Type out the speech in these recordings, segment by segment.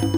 Hola,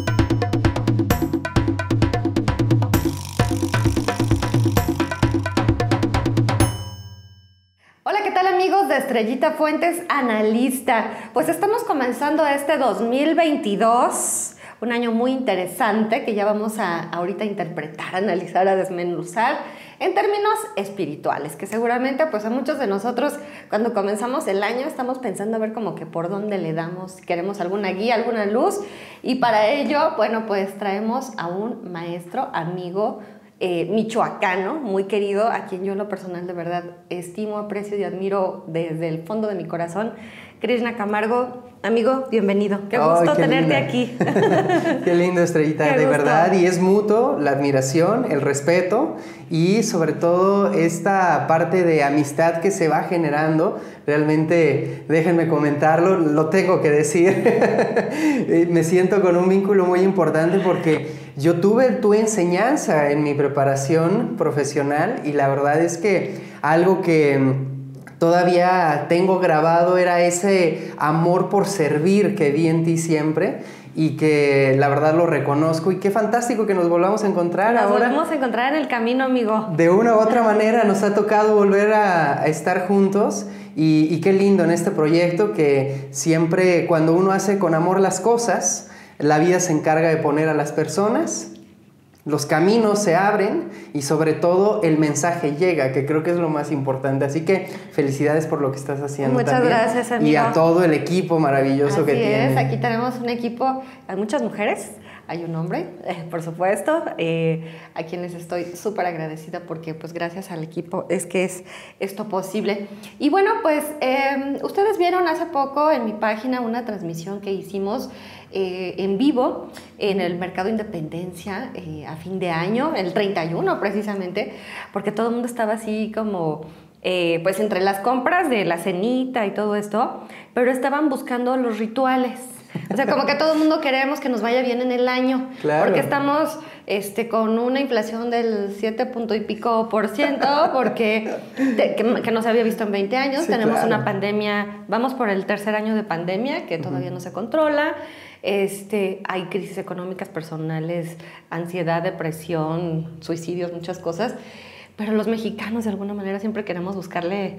¿qué tal amigos de Estrellita Fuentes Analista? Pues estamos comenzando este 2022, un año muy interesante que ya vamos a ahorita interpretar, analizar, a desmenuzar en términos espirituales, que seguramente pues a muchos de nosotros cuando comenzamos el año estamos pensando a ver como que por dónde le damos, queremos alguna guía, alguna luz y para ello, bueno, pues traemos a un maestro, amigo, eh, michoacano, muy querido, a quien yo en lo personal de verdad estimo, aprecio y admiro desde el fondo de mi corazón. Krishna Camargo, amigo, bienvenido. Qué gusto tenerte aquí. qué lindo, Estrellita, de verdad. Y es mutuo la admiración, el respeto y sobre todo esta parte de amistad que se va generando. Realmente, déjenme comentarlo, lo tengo que decir. Me siento con un vínculo muy importante porque yo tuve tu enseñanza en mi preparación profesional y la verdad es que algo que todavía tengo grabado era ese amor por servir que vi en ti siempre y que la verdad lo reconozco y qué fantástico que nos volvamos a encontrar nos ahora. Nos volvemos a encontrar en el camino, amigo. De una u otra manera nos ha tocado volver a, estar juntos y, y, qué lindo en este proyecto que siempre cuando uno hace con amor las cosas, la vida se encarga de poner a las personas los caminos se abren y sobre todo el mensaje llega, que creo que es lo más importante. Así que felicidades por lo que estás haciendo. Muchas gracias, amigo. Y a todo el equipo maravilloso que tienes. Aquí tenemos un equipo, hay muchas mujeres, hay un hombre, eh, por supuesto, eh, a quienes estoy súper agradecida porque pues gracias al equipo es que es esto posible. Y bueno, pues em, ustedes vieron hace poco en mi página una transmisión que hicimos eh, en vivo en el Mercado Independencia eh, a fin de año, el 31 precisamente, porque todo el mundo estaba así como... Eh, pues entre las compras de la cenita y todo esto, pero estaban buscando los rituales. O sea, como que todo el mundo queremos que nos vaya bien en el año, porque estamos este, con una inflación del 7 punto y pico por ciento, porque que, no se había visto en 20 años, tenemos una pandemia, vamos por el tercer año de pandemia que todavía no se controla. Este, hay crisis económicas personales, ansiedad, depresión, suicidios, muchas cosas, pero los mexicanos de alguna manera siempre queremos buscarle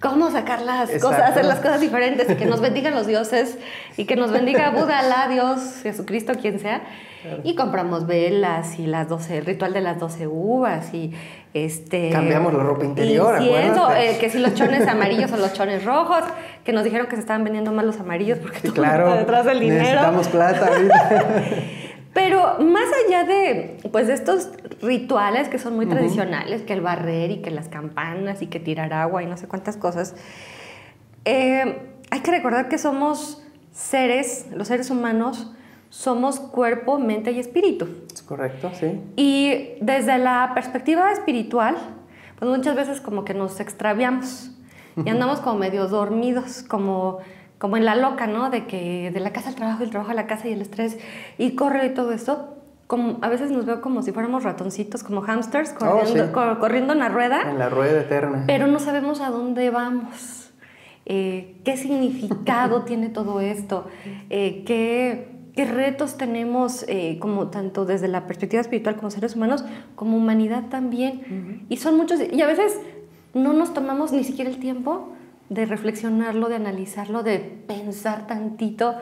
cómo sacar las cosas, hacer las cosas diferentes y que nos bendigan los dioses y que nos bendiga Buda, Alá, Dios, Jesucristo, quien sea. Y compramos velas y las 12, el ritual de las 12 uvas y este... Cambiamos la ropa interior, Incienso, eh, que si los chones amarillos o los chones rojos, que nos dijeron que se estaban vendiendo mal los amarillos porque todo claro, está detrás del dinero. Necesitamos plata. Pero más allá de, pues, de estos rituales que son muy tradicionales, que el barrer y que las campanas y que tirar agua y no sé cuántas cosas, eh, hay que recordar que somos seres, los seres humanos, somos cuerpo, mente y espíritu. Es correcto, sí. Y desde la perspectiva espiritual, pues muchas veces como que nos extraviamos y andamos como medio dormidos, como, como en la loca, ¿no? De que de la casa al trabajo, el trabajo a la casa y el estrés y corre y todo eso. Como, a veces nos veo como si fuéramos ratoncitos, como hamsters, Oh, corriendo, corriendo en la rueda. En la rueda eterna. Pero no sabemos a dónde vamos. Eh, ¿Qué significado tiene todo esto? Eh, ¿qué, ¿Qué retos tenemos eh, como tanto desde la perspectiva espiritual como seres humanos, como humanidad también? Y son muchos, y a veces no nos tomamos ni siquiera el tiempo de reflexionarlo, de analizarlo, de pensar tantito,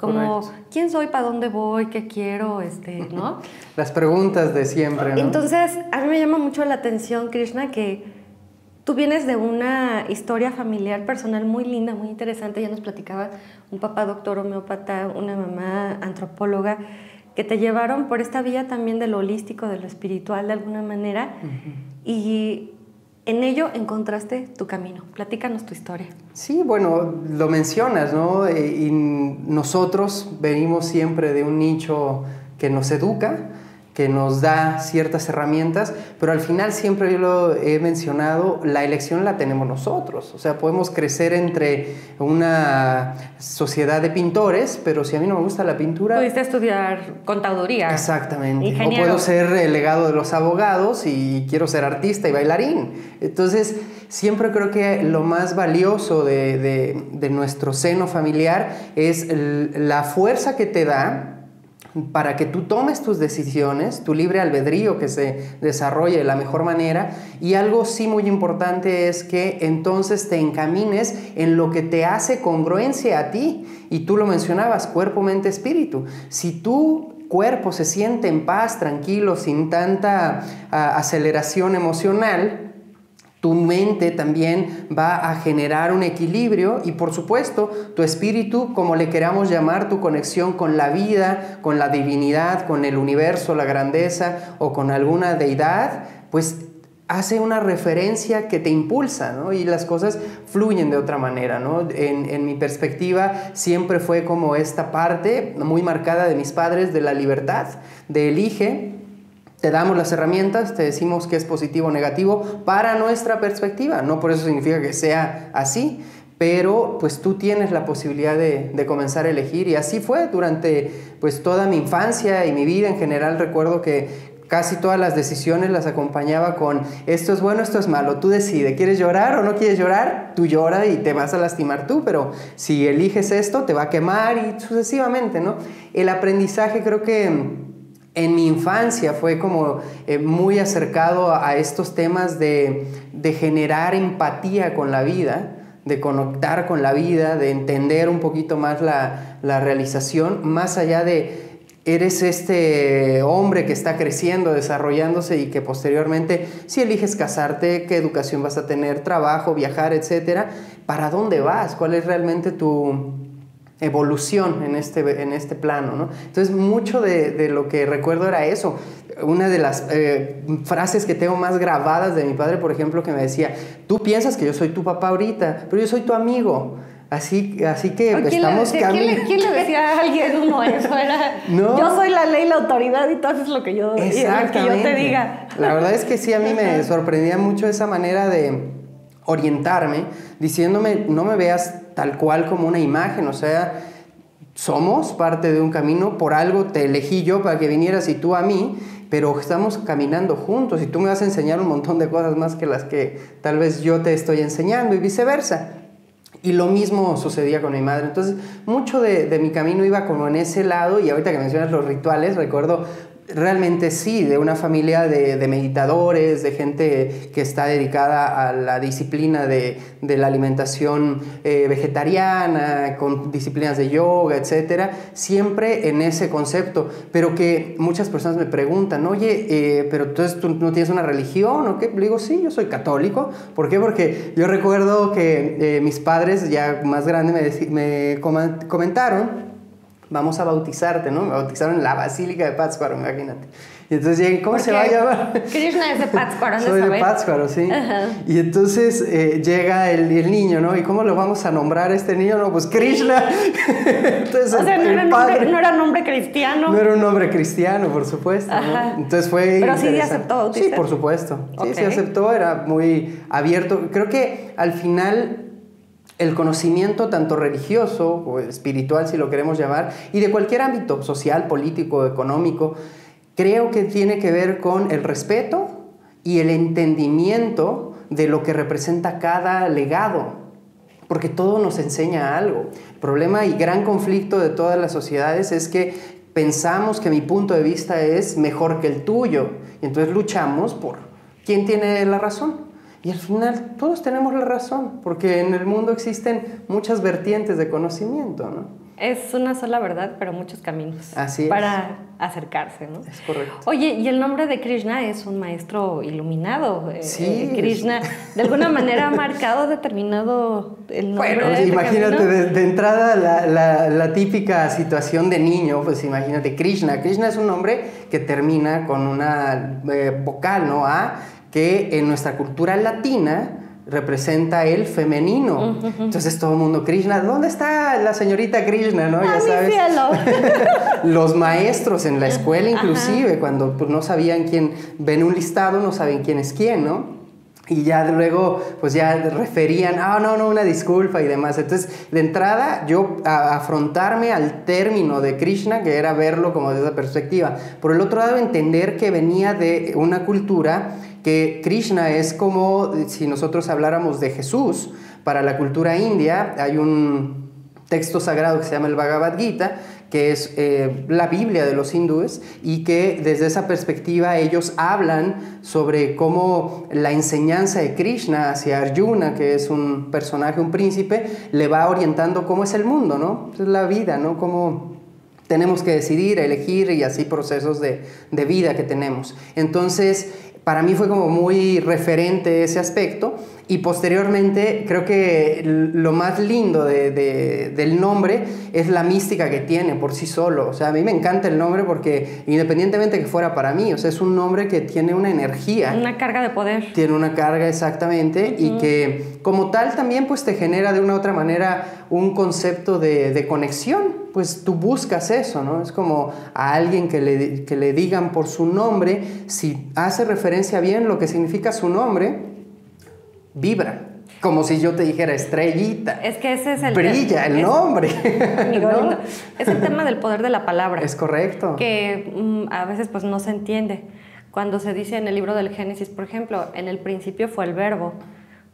como quién soy, para dónde voy, qué quiero, este, ¿no? Las preguntas de siempre, ¿no? Entonces, a mí me llama mucho la atención, Krishna, que tú vienes de una historia familiar personal muy linda, muy interesante. Ya nos platicaba un papá doctor homeópata, una mamá antropóloga, que te llevaron por esta vía también de lo holístico, de lo espiritual de alguna manera. Y en ello encontraste tu camino. Platícanos tu historia. Sí, bueno, lo mencionas, ¿no? Eh, y nosotros venimos siempre de un nicho que nos educa, que nos da ciertas herramientas, pero al final siempre yo lo he mencionado, la elección la tenemos nosotros. O sea, podemos crecer entre una sociedad de pintores, pero si a mí no me gusta la pintura... Pudiste estudiar contaduría. Exactamente. Ingeniero. O puedo ser el legado de los abogados y quiero ser artista y bailarín. Entonces, siempre creo que lo más valioso de, de, de nuestro seno familiar es la fuerza que te da para que tú tomes tus decisiones, tu libre albedrío que se desarrolle de la mejor manera. Y algo sí muy importante es que entonces te encamines en lo que te hace congruencia a ti. Y tú lo mencionabas, cuerpo, mente, espíritu. Si tu cuerpo se siente en paz, tranquilo, sin tanta ah, aceleración emocional, tu mente también va a generar un equilibrio y por supuesto tu espíritu, como le queramos llamar, tu conexión con la vida, con la divinidad, con el universo, la grandeza o con alguna deidad, pues hace una referencia que te impulsa, ¿no? Y las cosas fluyen de otra manera, ¿no? En, en, mi perspectiva siempre fue como esta parte muy marcada de mis padres de la libertad, de elige, te damos las herramientas, te decimos que es positivo o negativo para nuestra perspectiva. No por eso significa que sea así, pero pues tú tienes la posibilidad de, comenzar a elegir y así fue durante pues toda mi infancia y mi vida en general. Recuerdo que casi todas las decisiones las acompañaba con esto es bueno, esto es malo, tú decides, ¿quieres llorar o no quieres llorar? Tú llora y te vas a lastimar tú, pero si eliges esto te va a quemar y sucesivamente, ¿no? El aprendizaje creo que en mi infancia fue como eh, muy acercado a, estos temas de, generar empatía con la vida, de conectar con la vida, de entender un poquito más la, la realización, más allá de eres este hombre que está creciendo, desarrollándose y que posteriormente, si eliges casarte, qué educación vas a tener, trabajo, viajar, etcétera, ¿para dónde vas? ¿Cuál es realmente tu, evolución en este, en este plano. ¿no? Entonces, mucho de, de, lo que recuerdo era eso. Una de las eh, frases que tengo más grabadas de mi padre, por ejemplo, que me decía, tú piensas que yo soy tu papá ahorita, pero yo soy tu amigo. Así, así que estamos caminando. ¿quién, le decía a alguien uno eso? Era, yo soy la ley, la autoridad y tú haces lo que yo, lo que yo te diga. La verdad es que sí, a mí me sorprendía mucho esa manera de orientarme, diciéndome, no me veas tal cual como una imagen, o sea, somos parte de un camino, por algo te elegí yo para que vinieras y tú a mí, pero estamos caminando juntos y tú me vas a enseñar un montón de cosas más que las que tal vez yo te estoy enseñando y viceversa. Y lo mismo sucedía con mi madre. Entonces, mucho de, de, mi camino iba como en ese lado. Y ahorita que mencionas los rituales, recuerdo realmente sí, de una familia de, meditadores, de gente que está dedicada a la disciplina de, la alimentación eh, vegetariana, con disciplinas de yoga, etcétera, siempre en ese concepto. Pero que muchas personas me preguntan, oye, eh, pero entonces tú no tienes una religión o qué? Le digo, sí, yo soy católico. ¿Por qué? Porque yo recuerdo que eh, mis padres, ya más grandes, me, me comentaron vamos a bautizarte, ¿no? Me bautizaron en la Basílica de Pátzcuaro, imagínate. Y entonces llegué, ¿cómo se va a llamar? Krishna es de Pátzcuaro, ¿no? Soy de Pátzcuaro, sí. Y entonces eh, llega el, el, niño, ¿no? ¿Y cómo lo vamos a nombrar a este niño? No, pues Krishna. entonces, o sea, no, era nombre, no, era nombre, cristiano. No era un nombre cristiano, por supuesto. ¿no? Entonces fue. Pero sí aceptó. Sí, por supuesto. Sí, sí aceptó, era muy abierto. Creo que al final el conocimiento tanto religioso o espiritual, si lo queremos llamar, y de cualquier ámbito social, político, económico, creo que tiene que ver con el respeto y el entendimiento de lo que representa cada legado, porque todo nos enseña algo. El problema y gran conflicto de todas las sociedades es que pensamos que mi punto de vista es mejor que el tuyo, y entonces luchamos por quién tiene la razón. Y al final todos tenemos la razón, porque en el mundo existen muchas vertientes de conocimiento, ¿no? Es una sola verdad, pero muchos caminos Así para acercarse, ¿no? Es correcto. Oye, y el nombre de Krishna es un maestro iluminado. Eh, sí. Krishna, de alguna manera ha marcado, determinado el nombre. Bueno, este imagínate, de, entrada la, la, típica situación de niño, pues imagínate, Krishna. Krishna es un nombre que termina con una eh, vocal, ¿no? A que en nuestra cultura latina representa el femenino. Entonces todo el mundo, Krishna, ¿dónde está la señorita Krishna? ¿no? ya sabes. Los maestros en la escuela inclusive, cuando pues, no sabían quién, ven un listado, no saben quién es quién, ¿no? Y ya luego, pues ya referían, ah, no, no, una disculpa y demás. Entonces, de entrada, yo a afrontarme al término de Krishna, que era verlo como desde esa perspectiva. Por el otro lado, entender que venía de una cultura que Krishna es como si nosotros habláramos de Jesús. Para la cultura india hay un texto sagrado que se llama el Bhagavad Gita, que es eh, la Biblia de los hindúes, y que desde esa perspectiva ellos hablan sobre cómo la enseñanza de Krishna hacia Arjuna, que es un personaje, un príncipe, le va orientando cómo es el mundo, ¿no? La vida, ¿no? Cómo tenemos que decidir, elegir y así procesos de, de vida que tenemos. Entonces, para mí fue como muy referente ese aspecto y posteriormente creo que lo más lindo del nombre es la mística que tiene por sí solo. O sea, a mí me encanta el nombre porque independientemente que fuera para mí, o sea, es un nombre que tiene una energía. Una carga de poder. Tiene una carga exactamente y que como tal también pues te genera de una u otra manera un concepto de, de conexión. Pues tú buscas eso, ¿no? Es como a alguien que le, que le digan por su nombre, si hace referencia bien lo que significa su nombre, vibra. Como si yo te dijera estrellita. Es que ese es el Brilla el nombre. Es el tema del poder de la palabra. Es correcto. Que mm, a veces pues no se entiende. Cuando se dice en el libro del Génesis, por ejemplo, en el principio fue el verbo.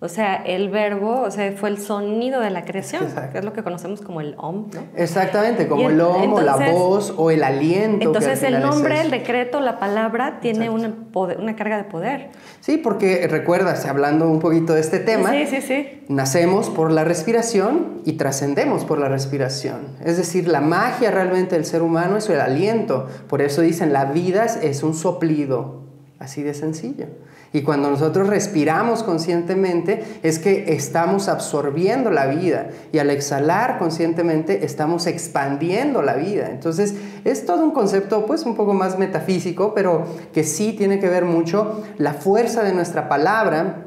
O sea, el verbo, o sea, fue el sonido de la creación, que es lo que conocemos como el om, ¿no? Exactamente, como el om o la voz o el aliento. Entonces el nombre, el decreto, la palabra tiene una, una, carga de poder. Sí, porque recuerdas, hablando un poquito de este tema, sí, sí, sí. nacemos por la respiración y trascendemos por la respiración. Es decir, la magia realmente del ser humano es el aliento. Por eso dicen, la vida es un soplido, así de sencillo. Y cuando nosotros respiramos conscientemente es que estamos absorbiendo la vida y al exhalar conscientemente estamos expandiendo la vida. Entonces es todo un concepto pues un poco más metafísico, pero que sí tiene que ver mucho la fuerza de nuestra palabra.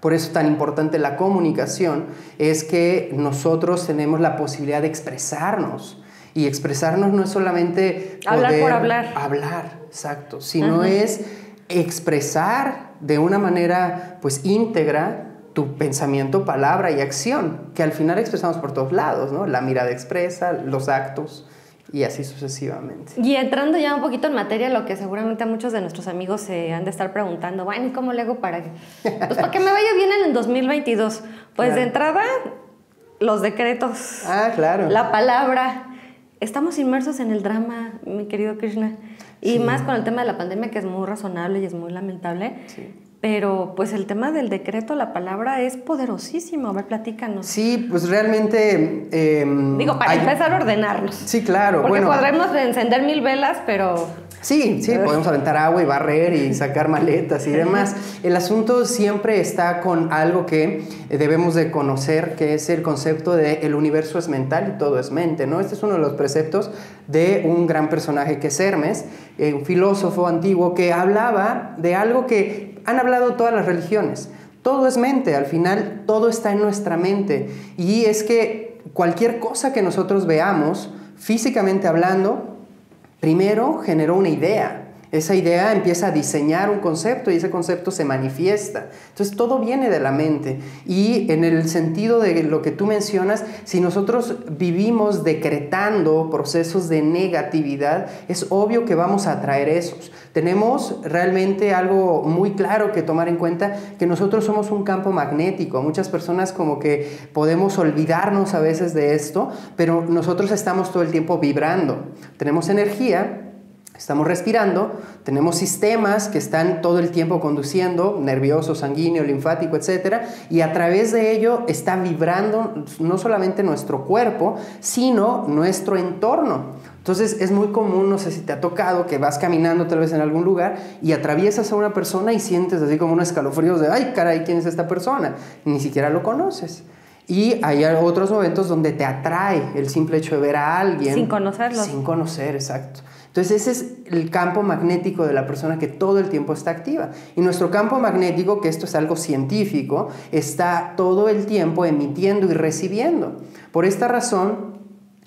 Por eso tan importante la comunicación es que nosotros tenemos la posibilidad de expresarnos. Y expresarnos no es solamente hablar por hablar. Hablar, exacto, sino es expresar de una manera pues íntegra tu pensamiento, palabra y acción, que al final expresamos por todos lados, ¿no? La mirada expresa, los actos y así sucesivamente. Y entrando ya un poquito en materia, lo que seguramente a muchos de nuestros amigos se han de estar preguntando, bueno, ¿y cómo le hago para, pues, para que me vaya bien en el 2022? Pues de entrada, los decretos. Ah, claro. La palabra. Estamos inmersos en el drama, mi querido Krishna. Y más con el tema de la pandemia, que es muy razonable y es muy lamentable. Pero pues el tema del decreto, la palabra es poderosísimo. A ver, platícanos. Sí, pues realmente... Em, Digo, para empezar a ordenarnos. Sí, claro. Porque podremos encender mil velas, pero Sí, sí, podemos aventar agua y barrer y sacar maletas y demás. El asunto siempre está con algo que debemos de conocer, que es el concepto de el universo es mental y todo es mente, ¿no? Este es uno de los preceptos de un gran personaje que es Hermes, eh, un filósofo antiguo que hablaba de algo que han hablado todas las religiones. Todo es mente, al final todo está en nuestra mente. Y es que cualquier cosa que nosotros veamos, físicamente hablando, Primero generó una idea, esa idea empieza a diseñar un concepto y ese concepto se manifiesta. Entonces todo viene de la mente. Y en el sentido de lo que tú mencionas, si nosotros vivimos decretando procesos de negatividad, es obvio que vamos a atraer esos. Tenemos realmente algo muy claro que tomar en cuenta, que nosotros somos un campo magnético. Muchas personas como que podemos olvidarnos a veces de esto, pero nosotros estamos todo el tiempo vibrando. Tenemos energía Estamos respirando, tenemos sistemas que están todo el tiempo conduciendo, nervioso, sanguíneo, linfático, etc. Y a través de ello está vibrando no solamente nuestro cuerpo, sino nuestro entorno. Entonces es muy común, no sé si te ha tocado, que vas caminando tal vez en algún lugar y atraviesas a una persona y sientes así como unos escalofríos de, ay, caray, ¿quién es esta persona? Ni siquiera lo conoces. Y hay otros momentos donde te atrae el simple hecho de ver a alguien. Sin conocerlo. Sin conocer, exacto. Entonces ese es el campo magnético de la persona que todo el tiempo está activa. Y nuestro campo magnético, que esto es algo científico, está todo el tiempo emitiendo y recibiendo. Por esta razón,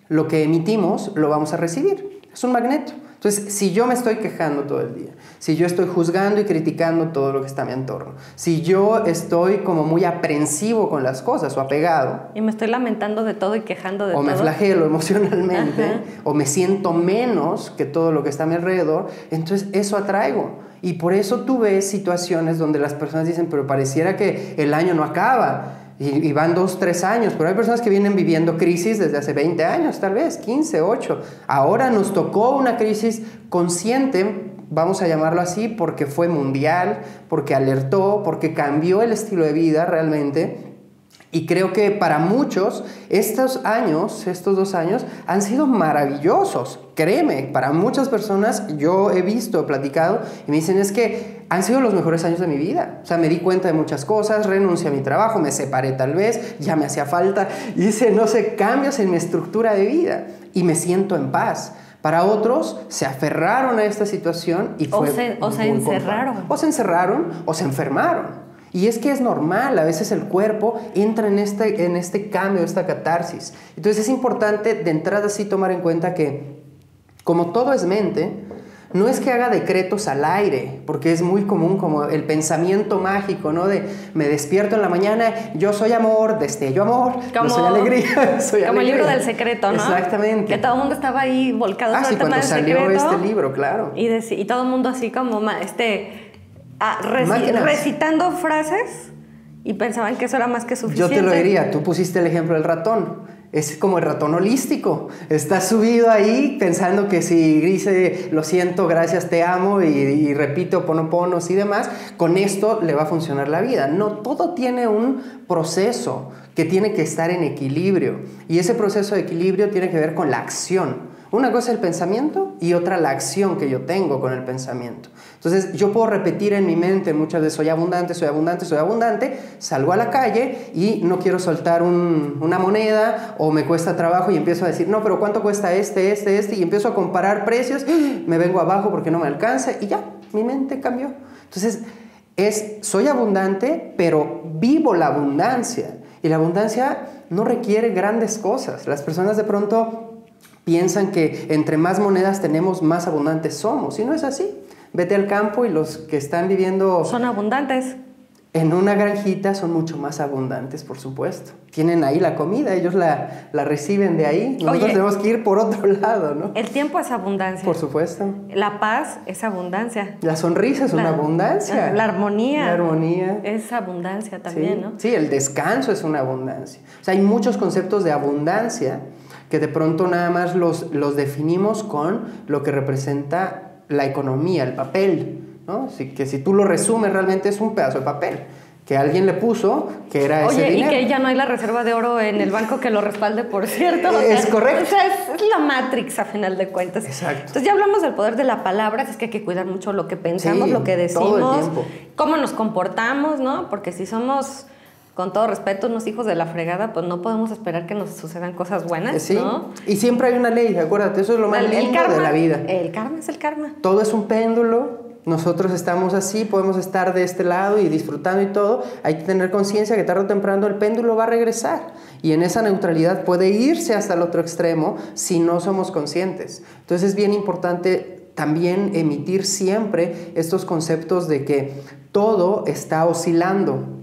lo que emitimos lo vamos a recibir. Es un magneto. Entonces, si yo me estoy quejando todo el día, si yo estoy juzgando y criticando todo lo que está a mi entorno, si yo estoy como muy aprensivo con las cosas o apegado. Y me estoy lamentando de todo y quejando de todo. O me flagelo emocionalmente, o me siento menos que todo lo que está a mi alrededor, entonces eso atraigo. Y por eso tú ves situaciones donde las personas dicen, pero pareciera que el año no acaba y, van dos, tres años, pero hay personas que vienen viviendo crisis desde hace 20 años, tal vez, 15, 8. Ahora nos tocó una crisis consciente, vamos a llamarlo así, porque fue mundial, porque alertó, porque cambió el estilo de vida realmente. Y creo que para muchos estos años, estos dos años, han sido maravillosos. Créeme, para muchas personas yo he visto, he platicado y me dicen es que han sido los mejores años de mi vida. O sea, me di cuenta de muchas cosas, renuncié a mi trabajo, me separé tal vez, ya me hacía falta, hice, no sé, cambios en mi estructura de vida y me siento en paz. Para otros se aferraron a esta situación y fue o se, o se encerraron. O se encerraron o se enfermaron. Y es que es normal, a veces el cuerpo entra en este, en este cambio, esta catarsis. Entonces es importante de entrada sí tomar en cuenta que como todo es mente, no es que haga decretos al aire, porque es muy común como el pensamiento mágico, ¿no? De me despierto en la mañana, yo soy amor, destello amor, yo soy alegría, soy Como el libro del secreto, ¿no? Exactamente. Que todo el mundo estaba ahí volcado ah, sí, cuando salió este libro, claro. Y, y todo el mundo así como este Ah, recitando frases y pensaban que eso era más que suficiente. Yo te lo diría, tú pusiste el ejemplo del ratón. Es como el ratón holístico. Está subido ahí pensando que si dice lo siento, gracias, te amo y, y repite oponoponos y demás, con esto le va a funcionar la vida. No, todo tiene un proceso que tiene que estar en equilibrio. Y ese proceso de equilibrio tiene que ver con la acción. Una cosa es el pensamiento y otra la acción que yo tengo con el pensamiento. Entonces yo puedo repetir en mi mente muchas veces soy abundante, soy abundante, soy abundante, salgo a la calle y no quiero soltar una moneda o me cuesta trabajo y empiezo a decir, no, pero ¿cuánto cuesta este, este, este? Y empiezo a comparar precios, me vengo abajo porque no me alcanza y ya, mi mente cambió. Entonces es, soy abundante, pero vivo la abundancia. Y la abundancia no requiere grandes cosas. Las personas de pronto piensan que entre más monedas tenemos, más abundantes somos. Y no es así. Vete al campo y los que están viviendo... Son abundantes. En una granjita son mucho más abundantes, por supuesto. Tienen ahí la comida, ellos la, la reciben de ahí. Nosotros tenemos que ir por otro lado, ¿no? El tiempo es abundancia. Por supuesto. La paz es abundancia. La sonrisa es una abundancia. La, armonía. La armonía. Es abundancia también, ¿no? Sí, el descanso es una abundancia. O sea, hay muchos conceptos de abundancia que de pronto nada más los, los definimos con lo que representa la economía, el papel, ¿no? que si tú lo resumes realmente es un pedazo de papel que alguien le puso que era ese Oye, y que ya no hay la reserva de oro en el banco que lo respalde, por cierto. es correcto. O sea, es, la Matrix a final de cuentas. Exacto. Entonces ya hablamos del poder de la palabra, es que hay que cuidar mucho lo que pensamos, lo que decimos, cómo nos comportamos, ¿no? Porque si somos con todo respeto, unos hijos de la fregada, pues no podemos esperar que nos sucedan cosas buenas, sí. Y siempre hay una ley, acuérdate, eso es lo más lindo de la vida. El karma es el karma. Todo es un péndulo, nosotros estamos así, podemos estar de este lado y disfrutando y todo. Hay que tener conciencia que tarde o temprano el péndulo va a regresar y en esa neutralidad puede irse hasta el otro extremo si no somos conscientes. Entonces es bien importante también emitir siempre estos conceptos de que todo está oscilando.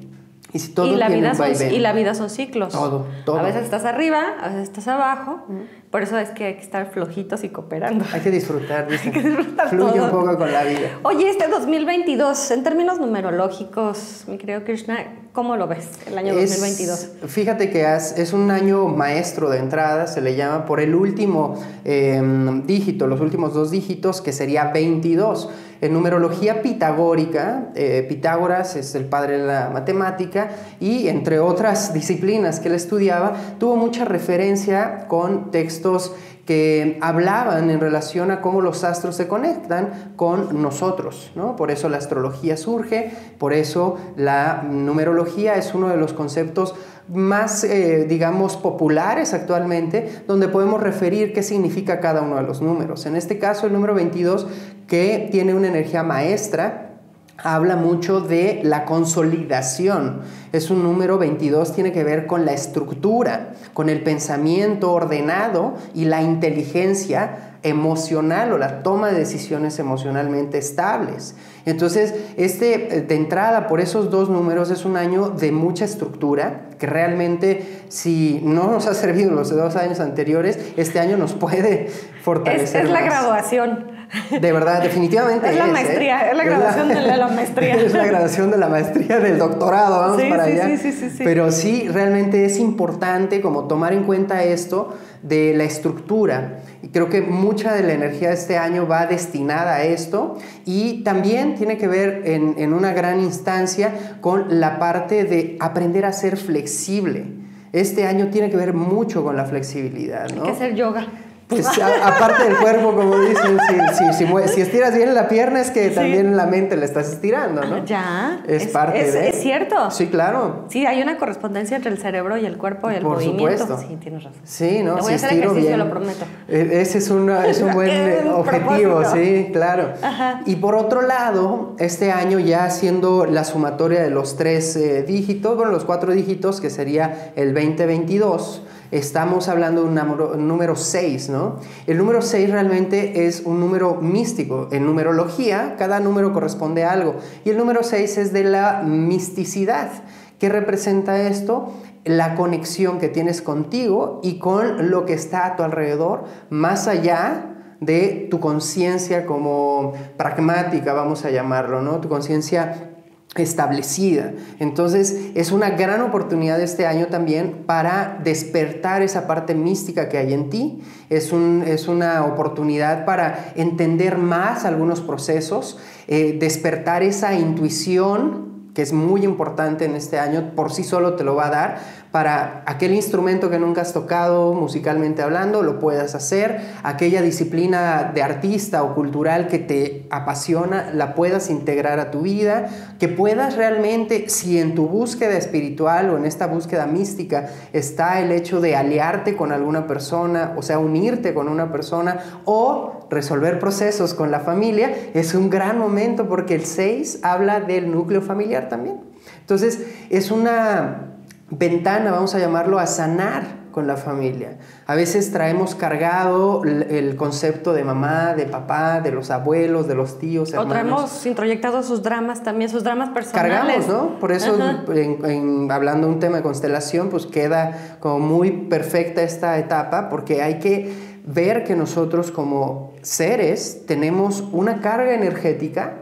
Y, la vida son, y la vida son ciclos. Todo, todo. A veces estás arriba, a veces estás abajo. Por eso es que hay que estar flojitos y cooperando. Hay que disfrutar, hay que disfrutar Fluye un poco con la vida. Oye, este 2022, en términos numerológicos, mi querido Krishna, ¿cómo lo ves el año 2022? Fíjate que es un año maestro de entrada, se le llama por el último em, dígito, los últimos dos dígitos, que sería 22. En numerología pitagórica, eh, Pitágoras es el padre de la matemática y entre otras disciplinas que él estudiaba, tuvo mucha referencia con textos que hablaban en relación a cómo los astros se conectan con nosotros. ¿no? Por eso la astrología surge, por eso la numerología es uno de los conceptos más, eh, digamos, populares actualmente, donde podemos referir qué significa cada uno de los números. En este caso, el número 22, que tiene una energía maestra, habla mucho de la consolidación. Es un número 22, tiene que ver con la estructura, con el pensamiento ordenado y la inteligencia emocional o la toma de decisiones emocionalmente estables. Entonces, este de entrada por esos dos números es un año de mucha estructura que realmente si no nos ha servido los dos años anteriores, este año nos puede fortalecer. Es, la graduación. De verdad, definitivamente. Es la ¿eh? maestría, es la graduación de la, maestría. Es la graduación de la maestría del doctorado, vamos para allá. Sí, sí, sí, sí. Pero sí, realmente es importante como tomar en cuenta esto de la estructura. Y creo que mucha de la energía de este año va destinada a esto y también tiene que ver en, en una gran instancia con la parte de aprender a ser flexible. Este año tiene que ver mucho con la flexibilidad. ¿no? Hay que hacer yoga. Pues aparte del cuerpo, como dicen, si, estiras bien la pierna es que también la mente la estás estirando, ¿no? Ya. Es, parte de... Es cierto. Sí, claro. Sí, hay una correspondencia entre el cerebro y el cuerpo y el Por movimiento. Supuesto. Sí, tienes razón. Sí, ¿no? Te voy a hacer ejercicio, lo prometo. E, ese es, es un buen objetivo, sí, claro. Y por otro lado, este año ya siendo la sumatoria de los tres eh, dígitos, bueno, los cuatro dígitos, que sería el 2022, estamos hablando de un número, 6, ¿no? El número 6 realmente es un número místico. En numerología, cada número corresponde a algo. Y el número 6 es de la misticidad. ¿Qué representa esto? La conexión que tienes contigo y con lo que está a tu alrededor, más allá de tu conciencia como pragmática, vamos a llamarlo, ¿no? Tu conciencia establecida. Entonces es una gran oportunidad este año también para despertar esa parte mística que hay en ti. Es, un, es una oportunidad para entender más algunos procesos, eh, despertar esa intuición que es muy importante en este año, por sí solo te lo va a dar, para aquel instrumento que nunca has tocado musicalmente hablando, lo puedas hacer, aquella disciplina de artista o cultural que te apasiona, la puedas integrar a tu vida, que puedas realmente, si en tu búsqueda espiritual o en esta búsqueda mística está el hecho de aliarte con alguna persona, o sea, unirte con una persona o resolver procesos con la familia, es un gran momento porque el 6 habla del núcleo familiar también. Entonces, es una ventana, vamos a llamarlo, a sanar con la familia. A veces traemos cargado el concepto de mamá, de papá, de los abuelos, de los tíos, hermanos. O traemos introyectado sus dramas también, sus dramas personales. Cargamos, ¿no? Por eso, en, hablando de un tema de constelación, pues queda como muy perfecta esta etapa, porque hay que ver que nosotros como seres tenemos una carga energética,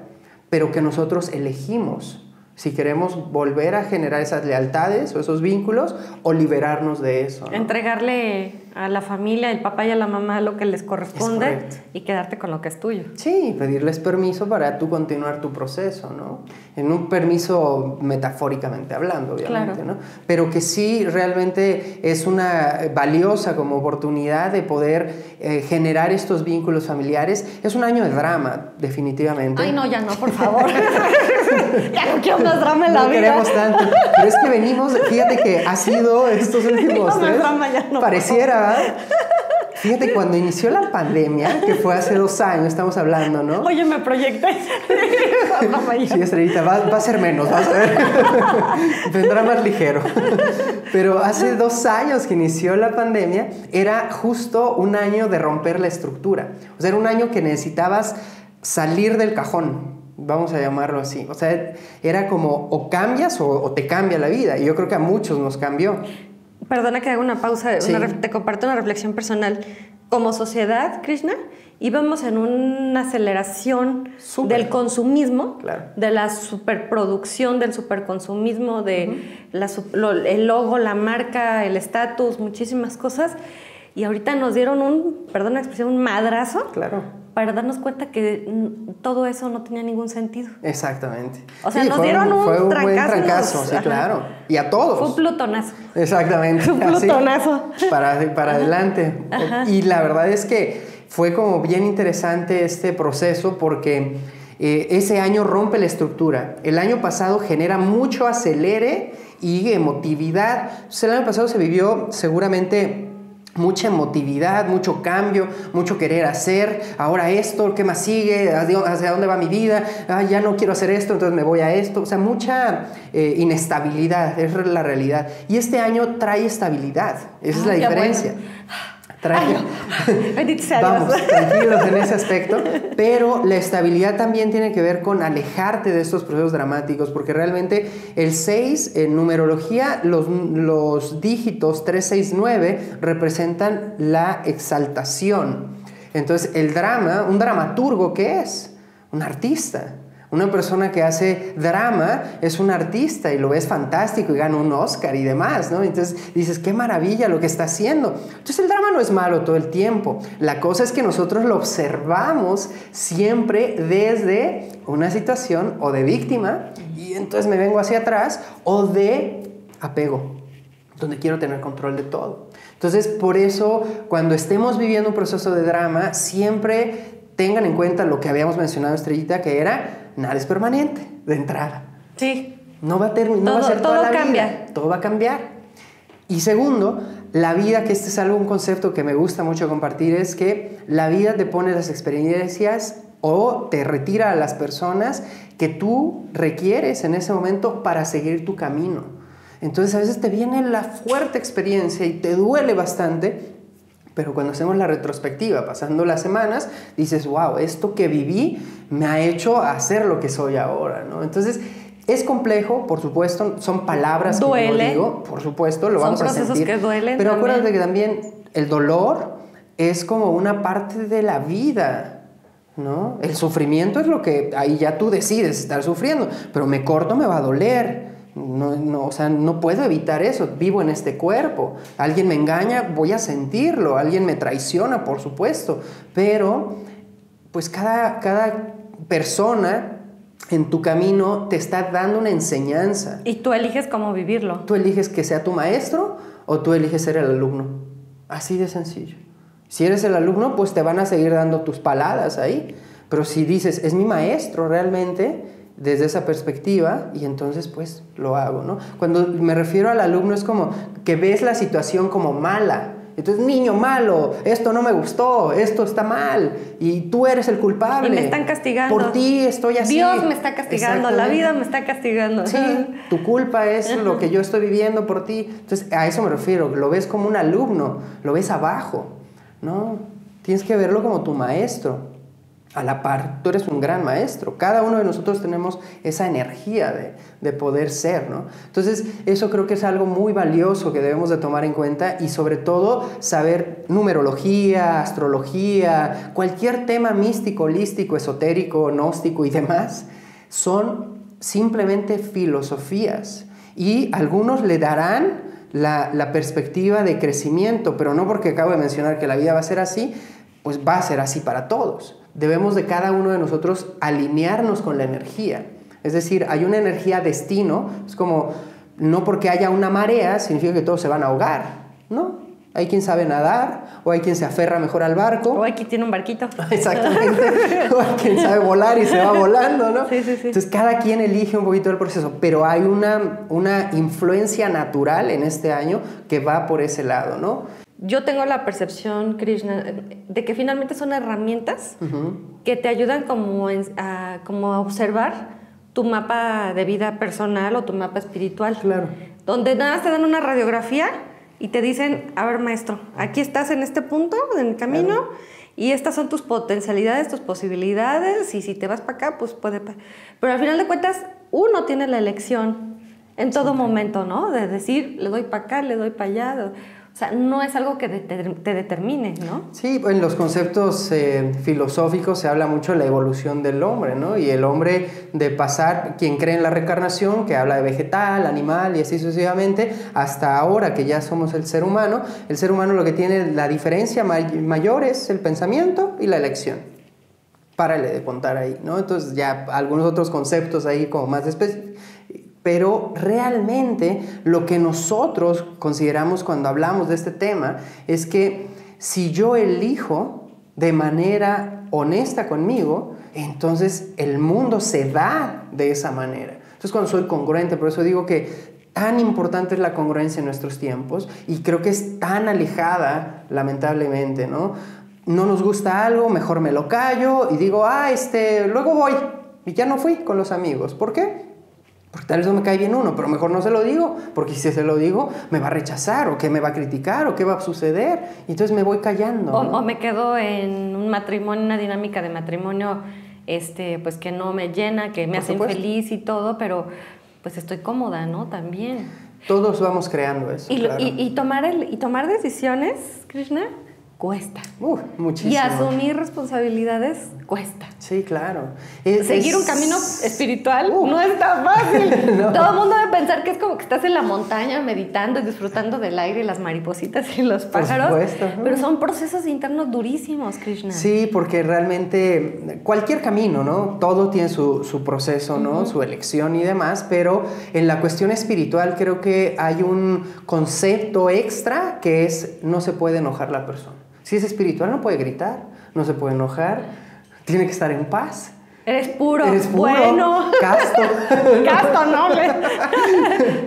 pero que nosotros elegimos si queremos volver a generar esas lealtades o esos vínculos o liberarnos de eso. Entregarle a la familia, el papá y a la mamá lo que les corresponde y quedarte con lo que es tuyo. Sí, pedirles permiso para tú continuar tu proceso, ¿no? En un permiso metafóricamente hablando, obviamente, ¿no? Pero que sí realmente es una valiosa como oportunidad de poder eh, generar estos vínculos familiares. Es un año de drama, definitivamente. Ay, no, ya no, por favor. ya no quiero más drama en la no vida. queremos tanto. Pero es que venimos, fíjate que ha sido estos últimos tres, drama, ya no, Fíjate, cuando inició la pandemia, que fue hace dos años, estamos hablando, ¿no? Oye, me proyecté. sí, Estrellita, va, va, a ser menos, vas a ver. Vendrá más ligero. Pero hace dos años que inició la pandemia, era justo un año de romper la estructura. O sea, era un año que necesitabas salir del cajón, vamos a llamarlo así. O sea, era como o cambias o, o, te cambia la vida. Y yo creo que a muchos nos cambió. Perdona que haga una pausa, te comparto una reflexión personal. Como sociedad, Krishna, íbamos en una aceleración del consumismo, de la superproducción, del superconsumismo, de el logo, la marca, el estatus, muchísimas cosas. Y ahorita nos dieron un, perdón la expresión, un madrazo. Claro para darnos cuenta que todo eso no tenía ningún sentido. Exactamente. O sea, nos dieron un, fue un trancazo, buen trancazo, sí, claro. Y a todos. Fue un plutonazo. Exactamente. un plutonazo. para para adelante. Y la verdad es que fue como bien interesante este proceso porque eh, ese año rompe la estructura. El año pasado genera mucho acelere y emotividad. Entonces, el año pasado se vivió seguramente mucha emotividad, mucho cambio, mucho querer hacer, ahora esto, ¿qué más sigue? ¿Hacia dónde va mi vida? Ah, ya no quiero hacer esto, entonces me voy a esto. O sea, mucha eh, inestabilidad, es la realidad. Y este año trae estabilidad, esa es la diferencia. Vamos, tranquilos en ese aspecto, pero la estabilidad también tiene que ver con alejarte de estos procesos dramáticos, porque realmente el 6 en numerología, los, los dígitos 369 representan la exaltación. Entonces, el drama, un dramaturgo, ¿qué es? Un artista. Una persona que hace drama es un artista y lo ves fantástico y gana un Oscar y demás, ¿no? Entonces dices, qué maravilla lo que está haciendo. Entonces el drama no es malo todo el tiempo. La cosa es que nosotros lo observamos siempre desde una situación o de víctima y entonces me vengo hacia atrás o de apego, donde quiero tener control de todo. Entonces, por eso, cuando estemos viviendo un proceso de drama, siempre tengan en cuenta lo que habíamos mencionado, Estrellita, que era nada es permanente de entrada. Sí. No va a, terminar, no va a ser toda la cambia. vida. Todo va a cambiar. Y segundo, la vida, que este es algo, un concepto que me gusta mucho compartir, es que la vida te pone las experiencias o te retira a las personas que tú requieres en ese momento para seguir tu camino. Entonces a veces te viene la fuerte experiencia y te duele bastante, pero cuando hacemos la retrospectiva, pasando las semanas, dices, wow, esto que viví me ha hecho hacer lo que soy ahora, ¿no? Entonces, es complejo, por supuesto, son palabras que yo digo, por supuesto, lo vamos a sentir. que duelen. Pero acuérdate que también el dolor es como una parte de la vida, ¿no? El sufrimiento es lo que ahí ya tú decides estar sufriendo, pero me corto, me va a doler. No, no, o sea, no puedo evitar eso, vivo en este cuerpo. Alguien me engaña, voy a sentirlo, alguien me traiciona, por supuesto, pero pues cada, cada persona en tu camino te está dando una enseñanza. Y tú eliges cómo vivirlo. Tú eliges que sea tu maestro o tú eliges ser el alumno. Así de sencillo. Si eres el alumno, pues te van a seguir dando tus paladas ahí. Pero si dices, es mi maestro realmente, desde esa perspectiva y entonces pues lo hago, ¿no? Cuando me refiero al alumno es como que ves la situación como mala. Entonces, niño malo, esto no me gustó, esto está mal y tú eres el culpable. Y me están castigando. Por ti estoy así. Dios me está castigando, la vida me está castigando. Sí, tu culpa es lo que yo estoy viviendo por ti. Entonces, a eso me refiero, lo ves como un alumno, lo ves abajo, ¿no? Tienes que verlo como tu maestro a la par. Tú eres un gran maestro. Cada uno de nosotros tenemos esa energía de, de, poder ser, ¿no? Entonces, eso creo que es algo muy valioso que debemos de tomar en cuenta y sobre todo saber numerología, astrología, cualquier tema místico, holístico, esotérico, gnóstico y demás, son simplemente filosofías. Y algunos le darán la, la perspectiva de crecimiento, pero no porque acabo de mencionar que la vida va a ser así, pues va a ser así para todos debemos de cada uno de nosotros alinearnos con la energía. Es decir, hay una energía destino, es como, no porque haya una marea significa que todos se van a ahogar, ¿no? Hay quien sabe nadar, o hay quien se aferra mejor al barco. O hay quien tiene un barquito. Exactamente. o hay quien sabe volar y se va volando, ¿no? Sí, sí, sí. Entonces, cada quien elige un poquito el proceso, pero hay una, una influencia natural en este año que va por ese lado, ¿no? Yo tengo la percepción, Krishna, de que finalmente son herramientas que te ayudan como, a, como a observar tu mapa de vida personal o tu mapa espiritual. Claro. Donde nada más te dan una radiografía y te dicen, a ver maestro, aquí estás en este punto, en el camino, y estas son tus potencialidades, tus posibilidades, y si te vas para acá, pues puede... Pero al final de cuentas, uno tiene la elección en todo momento, ¿no? De decir, le doy para acá, le doy para allá. O sea, no es algo que te, determine, ¿no? Sí, en los conceptos eh, filosóficos se habla mucho de la evolución del hombre, ¿no? Y el hombre de pasar, quien cree en la reencarnación, que habla de vegetal, animal y así sucesivamente, hasta ahora que ya somos el ser humano, el ser humano lo que tiene la diferencia mayor es el pensamiento y la elección. Párale de contar ahí, ¿no? Entonces ya algunos otros conceptos ahí como más específicos pero realmente lo que nosotros consideramos cuando hablamos de este tema es que si yo elijo de manera honesta conmigo, entonces el mundo se da de esa manera. Entonces cuando soy congruente, por eso digo que tan importante es la congruencia en nuestros tiempos y creo que es tan alejada, lamentablemente, ¿no? No nos gusta algo, mejor me lo callo y digo, ah, este, luego voy. Y ya no fui con los amigos. ¿Por qué? Porque tal vez no me cae bien uno, pero mejor no se lo digo, porque si se lo digo, me va a rechazar, o que me va a criticar, o qué va a suceder. Y entonces me voy callando. O, me quedo en un matrimonio, una dinámica de matrimonio, este, pues que no me llena, que me hace infeliz y todo, pero pues estoy cómoda, ¿no? También. Todos vamos creando eso. Y, y, tomar, el, y tomar decisiones, Krishna, cuesta. muchísimo. Y asumir responsabilidades cuesta. Sí, claro. Seguir un camino espiritual no es tan fácil. Todo el mundo debe pensar que es como que estás en la montaña meditando y disfrutando del aire y las maripositas y los pájaros. Por supuesto. Pero son procesos internos durísimos, Krishna. Sí, porque realmente cualquier camino, ¿no? Todo tiene su, su proceso, ¿no? Su elección y demás, pero en la cuestión espiritual creo que hay un concepto extra que es no se puede enojar la persona. Si es espiritual, no puede gritar, no se puede enojar, tiene que estar en paz. Eres puro, Eres puro, bueno. Casto. casto, noble.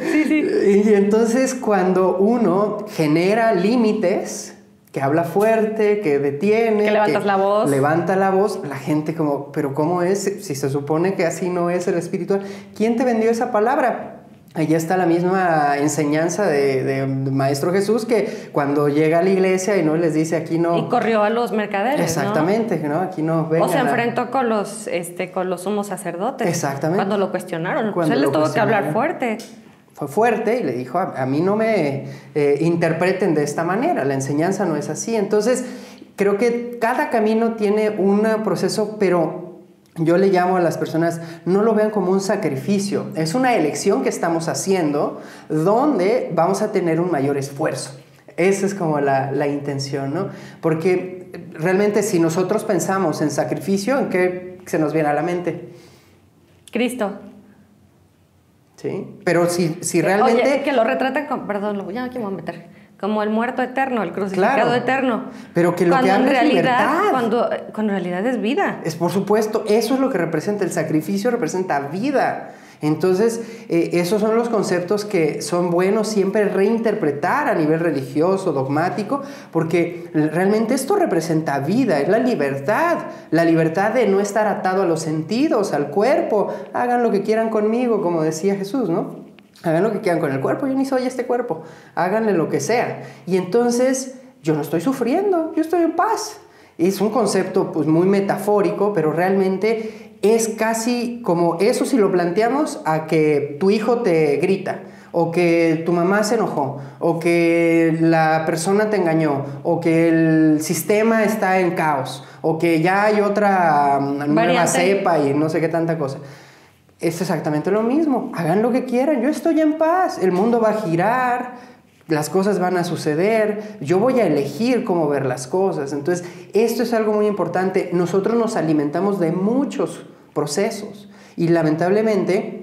sí, sí. Y entonces cuando uno genera límites, que habla fuerte, que detiene, que levantas la voz. Levanta la voz, la gente como, pero ¿cómo es? Si se supone que así no es el espiritual, ¿quién te vendió esa palabra? Ahí está la misma enseñanza de, Maestro Jesús que cuando llega a la iglesia y no les dice aquí no... Y corrió a los mercaderes. Exactamente, ¿no? Aquí no O se enfrentó con los, este, con los sumos sacerdotes. Exactamente. Cuando lo cuestionaron. Cuando pues él tuvo que hablar fuerte. Fue fuerte y le dijo, a, mí no me eh, interpreten de esta manera, la enseñanza no es así. Entonces, creo que cada camino tiene un proceso, pero yo le llamo a las personas, no lo vean como un sacrificio, es una elección que estamos haciendo donde vamos a tener un mayor esfuerzo. Esa es como la, intención, ¿no? Porque realmente si nosotros pensamos en sacrificio, ¿en qué se nos viene a la mente? Cristo. Sí, pero si, si realmente... Oye, que lo retratan con... Perdón, ya aquí me voy a meter como el muerto eterno, el crucificado eterno. Pero que lo que en realidad, Cuando, cuando en realidad es vida. Es por supuesto, eso es lo que representa, el sacrificio representa vida. Entonces, eh, esos son los conceptos que son buenos siempre reinterpretar a nivel religioso, dogmático, porque realmente esto representa vida, es la libertad, la libertad de no estar atado a los sentidos, al cuerpo, hagan lo que quieran conmigo, como decía Jesús, ¿no? Hagan lo que quieran con el cuerpo, yo ni soy este cuerpo. Háganle lo que sea. Y entonces yo no estoy sufriendo, yo estoy en paz. Es un concepto pues muy metafórico, pero realmente es casi como eso si lo planteamos a que tu hijo te grita, o que tu mamá se enojó, o que la persona te engañó, o que el sistema está en caos, o que ya hay otra mm, nueva cepa y no sé qué tanta cosa es exactamente lo mismo. Hagan lo que quieran, yo estoy en paz, el mundo va a girar, las cosas van a suceder, yo voy a elegir cómo ver las cosas. Entonces, esto es algo muy importante. Nosotros nos alimentamos de muchos procesos y lamentablemente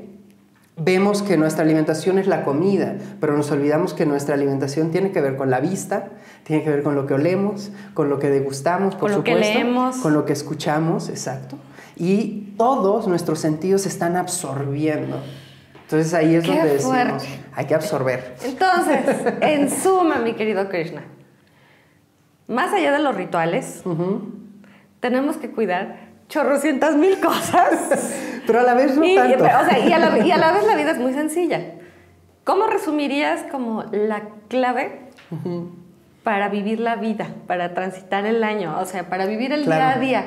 vemos que nuestra alimentación es la comida, pero nos olvidamos que nuestra alimentación tiene que ver con la vista, tiene que ver con lo que olemos, con lo que degustamos, por con supuesto, lo que leemos. con lo que escuchamos, exacto y todos nuestros sentidos se están absorbiendo. Entonces ahí es donde decimos, hay que absorber. Entonces, en suma, mi querido Krishna, más allá de los rituales, tenemos que cuidar chorrocientas mil cosas. Pero a la vez no tanto. Y, a la, vez la vida es muy sencilla. ¿Cómo resumirías como la clave para vivir la vida, para transitar el año, o sea, para vivir el día a día?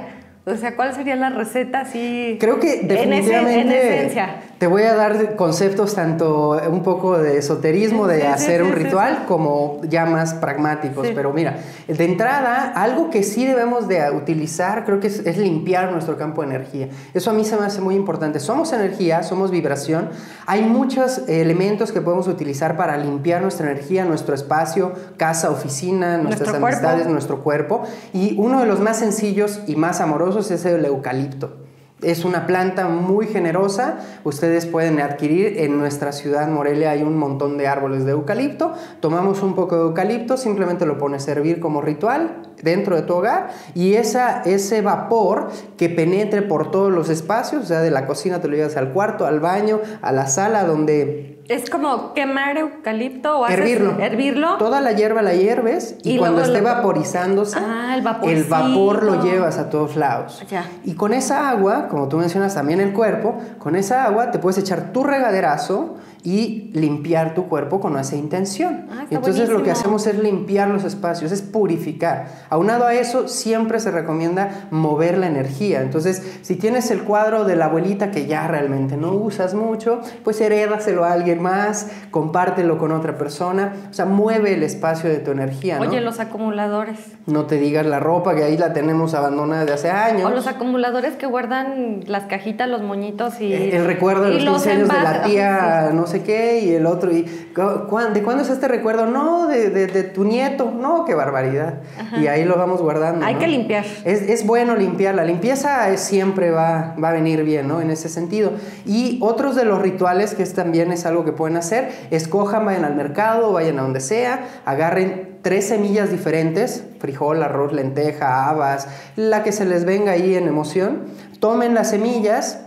O sea, ¿cuál sería la receta así? Creo que definitivamente en, esencia. te voy a dar conceptos tanto un poco de esoterismo, de hacer un ritual, como ya más pragmáticos. Pero mira, de entrada, algo que sí debemos de utilizar, creo que es, es, limpiar nuestro campo de energía. Eso a mí se me hace muy importante. Somos energía, somos vibración. Hay muchos elementos que podemos utilizar para limpiar nuestra energía, nuestro espacio, casa, oficina, nuestras amistades, nuestro cuerpo. Y uno de los más sencillos y más amorosos es el eucalipto. Es una planta muy generosa, ustedes pueden adquirir en nuestra ciudad Morelia hay un montón de árboles de eucalipto, tomamos un poco de eucalipto, simplemente lo pones a hervir como ritual dentro de tu hogar y ese vapor que penetre por todos los espacios, o sea, de la cocina te lo llevas al cuarto, al baño, a la sala donde Es como quemar eucalipto o hervirlo. hervirlo. Toda la hierba la hierves y, cuando esté vaporizándose, ah, el, el, vapor lo llevas a todos lados. Ya. Y con esa agua, como tú mencionas también el cuerpo, con esa agua te puedes echar tu regaderazo y limpiar tu cuerpo con esa intención. Ah, Entonces lo que hacemos es limpiar los espacios, es purificar. Aunado a eso, siempre se recomienda mover la energía. Entonces, si tienes el cuadro de la abuelita que ya realmente no usas mucho, pues herédaselo a alguien más, compártelo con otra persona. O sea, mueve el espacio de tu energía. Oye, los acumuladores. No te digas la ropa, que ahí la tenemos abandonada de hace años. O los acumuladores que guardan las cajitas, los moñitos y... El, recuerdo de los 15 años de la tía, no sé qué, y el otro, y ¿de cuándo es este recuerdo? No, de, de, tu nieto, no, qué barbaridad. Y ahí lo vamos guardando. Hay que limpiar. Es, es, bueno limpiar, la limpieza es, siempre va, va a venir bien, ¿no? En ese sentido. Y otros de los rituales, que es, también es algo que pueden hacer, escojan, vayan al mercado, vayan a donde sea, agarren tres semillas diferentes, frijol, arroz, lenteja, habas, la que se les venga ahí en emoción, tomen las semillas,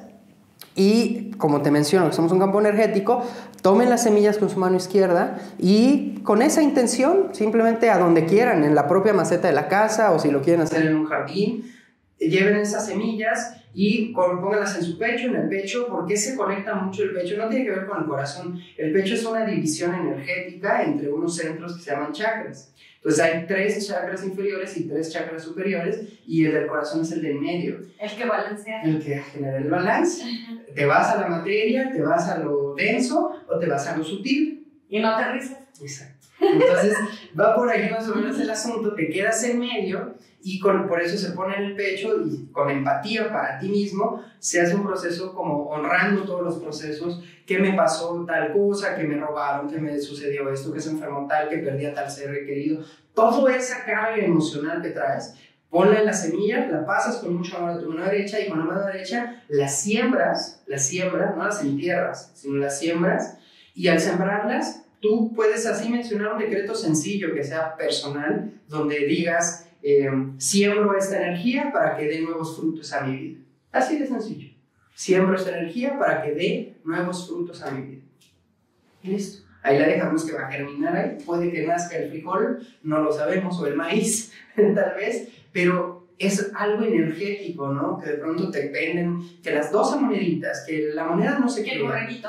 y como te menciono, somos un campo energético, tomen las semillas con su mano izquierda y con esa intención, simplemente a donde quieran, en la propia maceta de la casa o si lo quieren hacer en un jardín, lleven esas semillas y pónganlas en su pecho, en el pecho, porque se conecta mucho el pecho, no tiene que ver con el corazón, el pecho es una división energética entre unos centros que se llaman chakras. Entonces hay tres chakras inferiores y tres chakras superiores y el del corazón es el del medio. El que balancea. El que genera el balance. Te vas a la materia, te vas a lo denso o te vas a lo sutil. Y no te risas. Exacto. Entonces va por ahí más o menos el asunto, te quedas en medio y con, por eso se pone en el pecho y con empatía para ti mismo se hace un proceso como honrando todos los procesos, que me pasó tal cosa, que me robaron, que me sucedió esto, que se enfermó tal, que perdí a tal ser querido, toda esa carga emocional que traes, ponla en la semilla, la pasas con mucho amor a tu mano derecha y con la mano derecha la siembras, la siembras, no las entierras, sino las siembras y al sembrarlas tú puedes así mencionar un decreto sencillo que sea personal, donde digas, eh, siembro esta energía para que dé nuevos frutos a mi vida. Así de sencillo. Siembro esta energía para que dé nuevos frutos a mi vida. Y listo. Ahí la dejamos que va a germinar ahí. Puede que nazca el frijol, no lo sabemos, o el maíz, tal vez, pero es algo energético, ¿no? Que de pronto te venden que las 12 moneditas, que la moneda no sé qué,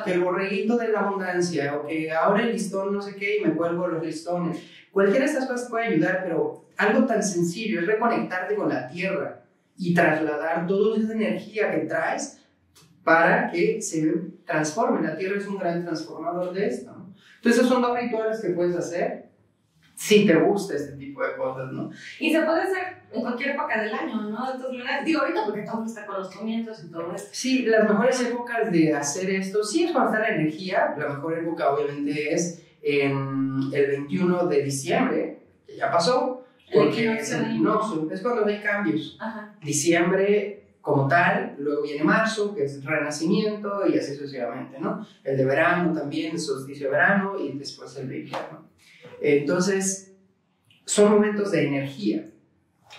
que el borreguito de la abundancia, o que ahora el listón no sé qué y me cuelgo los listones. Cualquiera de estas cosas puede ayudar, pero algo tan sencillo es reconectarte con la tierra y trasladar toda esa energía que traes para que se transforme. La tierra es un gran transformador de esto, ¿no? Entonces, esos son dos rituales que puedes hacer si te gusta este tipo de cosas, ¿no? Y se puede hacer en cualquier época del año, ¿no? Entonces, digo ahorita porque todo está con los comienzos y todo esto. Sí, las mejores épocas de hacer esto, sí es cuando está la energía, la mejor época obviamente es en el 21 de diciembre, que ya pasó, porque es el equinoccio, es cuando hay cambios. Ajá. Diciembre como tal, luego viene marzo, que es renacimiento, y así sucesivamente, ¿no? El de verano también, el solsticio de verano, y después el de invierno. Entonces, son momentos de energía.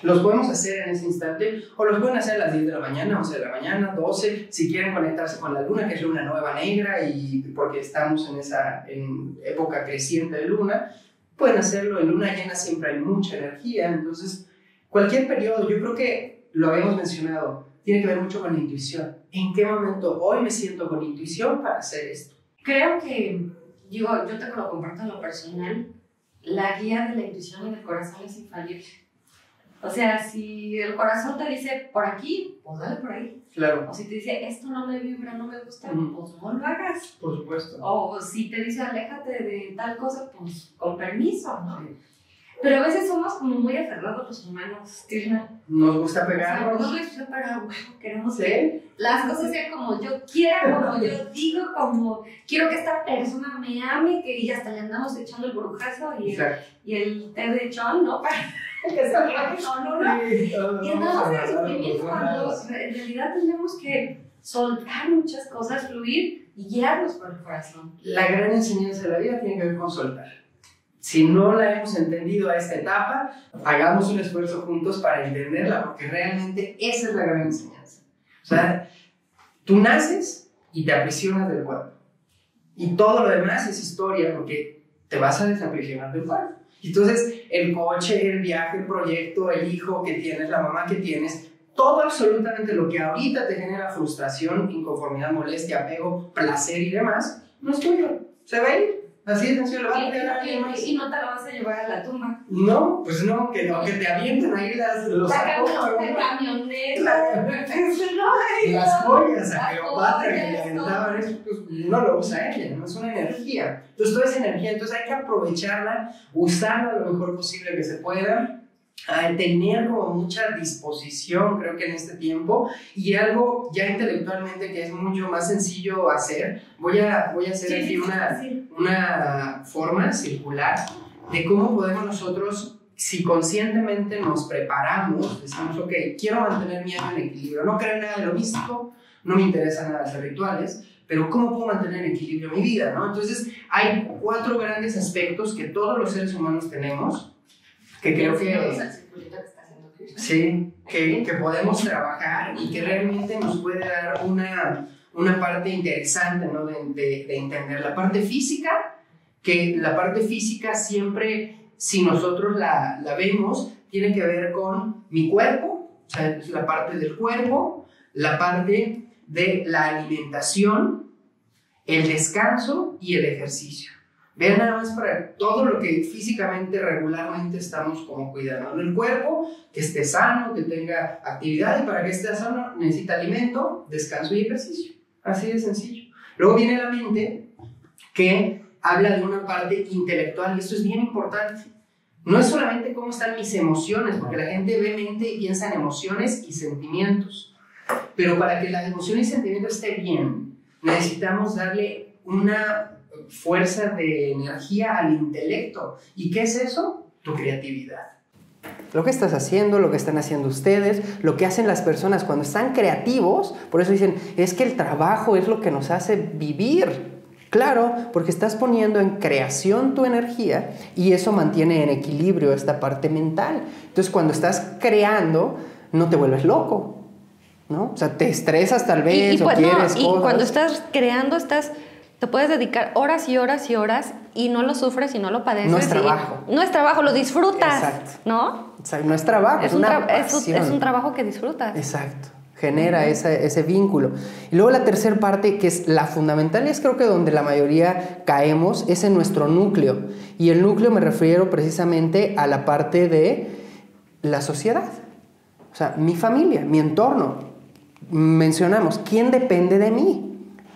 Los podemos hacer en ese instante o los pueden hacer a las 10 de la mañana, 11 de la mañana, 12, si quieren conectarse con la luna, que es luna nueva negra y porque estamos en esa en época creciente de luna, pueden hacerlo. En luna llena siempre hay mucha energía, entonces cualquier periodo, yo creo que lo habíamos mencionado, tiene que ver mucho con la intuición. ¿En qué momento hoy me siento con intuición para hacer esto? Creo que, digo, yo te lo comparto en lo personal, la guía de la intuición y del corazón es infalible. O sea, si el corazón te dice por aquí, pues dale por ahí. Claro. O si te dice esto no me vibra, no me gusta, pues no lo hagas. Por supuesto. O si te dice aléjate de tal cosa, pues con permiso, ¿no? Pero a veces somos como muy aferrados los humanos, Tirna. Nos gusta pegar. O sea, nos gusta pegar, queremos que las cosas sean como yo quiera, como yo digo, como quiero que esta persona me ame, que y hasta le andamos echando el brujazo y el, y el té de chon, ¿no? que se no, no, no. Y andamos en sufrimiento cuando en realidad tenemos que soltar muchas cosas, fluir y guiarnos por el corazón. La gran enseñanza de la vida tiene que ver con soltar. Si no la hemos entendido a esta etapa, hagamos un esfuerzo juntos para entenderla, porque realmente esa es la gran enseñanza. O sea, tú naces y te aprisionas del cuerpo. Y todo lo demás es historia porque te vas a desaprisionar del cuerpo. Entonces, el coche, el viaje, el proyecto, el hijo que tienes, la mamá que tienes, todo absolutamente lo que ahorita te genera frustración, inconformidad, molestia, apego, placer y demás, no es tuyo. Se va a ir. Así lo vas a Y no te lo vas a llevar a la tumba. No, pues no, que, no, que te avienten ahí las, los la camioneta. las joyas a Cleopatra que le aventaban eso, pues no lo usa ella, no es una energía. Entonces, toda esa energía, entonces hay que aprovecharla, usarla lo mejor posible que se pueda a tener como mucha disposición, creo que en este tiempo, y algo ya intelectualmente que es mucho más sencillo hacer. Voy a, voy a hacer aquí una, una forma circular de cómo podemos nosotros, si conscientemente nos preparamos, decimos, ok, quiero mantener mi año en equilibrio, no creo en nada de lo místico, no me interesa nada hacer rituales, pero ¿cómo puedo mantener en equilibrio mi vida? ¿no? Entonces, hay cuatro grandes aspectos que todos los seres humanos tenemos que creo que... Sí, que, que, podemos trabajar y que realmente nos puede dar una, una parte interesante ¿no? de, de, entender. La parte física, que la parte física siempre, si nosotros la, la vemos, tiene que ver con mi cuerpo, o sea, la parte del cuerpo, la parte de la alimentación, el descanso y el ejercicio. Vean nada más para todo lo que físicamente, regularmente estamos como cuidando. El cuerpo, que esté sano, que tenga actividad y para que esté sano necesita alimento, descanso y ejercicio. Así de sencillo. Luego viene la mente que habla de una parte intelectual y esto es bien importante. No es solamente cómo están mis emociones, porque la gente ve mente y piensa en emociones y sentimientos. Pero para que la emoción y sentimiento esté bien, necesitamos darle una fuerza de energía al intelecto. ¿Y qué es eso? Tu creatividad. Lo que estás haciendo, lo que están haciendo ustedes, lo que hacen las personas cuando están creativos, por eso dicen, es que el trabajo es lo que nos hace vivir. Claro, porque estás poniendo en creación tu energía y eso mantiene en equilibrio esta parte mental. Entonces, cuando estás creando, no te vuelves loco, ¿no? O sea, te estresas tal vez o pues, quieres Y cuando estás creando, estás te puedes dedicar horas y horas y horas y no lo sufres y no lo padeces. No es trabajo. No es trabajo, lo disfrutas. Exacto. ¿No? no es trabajo, es, un, es, un trabajo que disfrutas. Exacto. Genera ese, ese, vínculo. Y luego la tercera parte, que es la fundamental, y es creo que donde la mayoría caemos, es en nuestro núcleo. Y el núcleo me refiero precisamente a la parte de la sociedad. O sea, mi familia, mi entorno. Mencionamos, ¿quién depende de mí?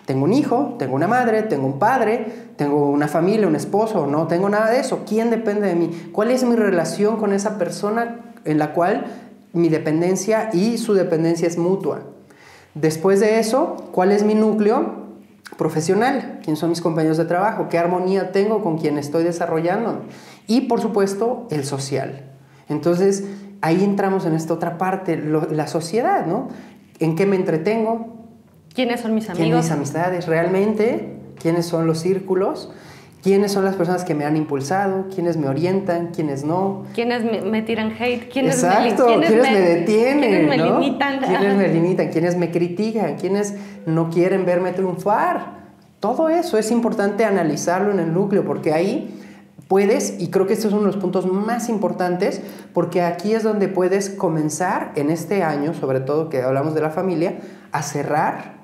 Tengo un hijo, tengo una madre, tengo un padre, tengo una familia, un esposo, no tengo nada de eso. ¿Quién depende de mí? ¿Cuál es mi relación con esa persona en la cual mi dependencia y su dependencia es mutua? Después de eso, ¿cuál es mi núcleo profesional? ¿Quién son mis compañeros de trabajo? ¿Qué armonía tengo con quien estoy desarrollando? Y por supuesto, el social. Entonces, ahí entramos en esta otra parte, la sociedad, ¿no? ¿En qué me entretengo? ¿Quiénes son mis amigos? ¿Quiénes mis amistades realmente? ¿Quiénes son los círculos? ¿Quiénes son las personas que me han impulsado? ¿Quiénes me orientan? ¿Quiénes no? ¿Quiénes me, tiran hate? ¿Quiénes Exacto, me, ¿quiénes, me, detienen? ¿Quiénes me limitan? ¿Quiénes me limitan? ¿Quiénes me critican? ¿Quiénes no quieren verme triunfar? Todo eso es importante analizarlo en el núcleo porque ahí puedes, y creo que este es uno de los puntos más importantes, porque aquí es donde puedes comenzar en este año, sobre todo que hablamos de la familia, a cerrar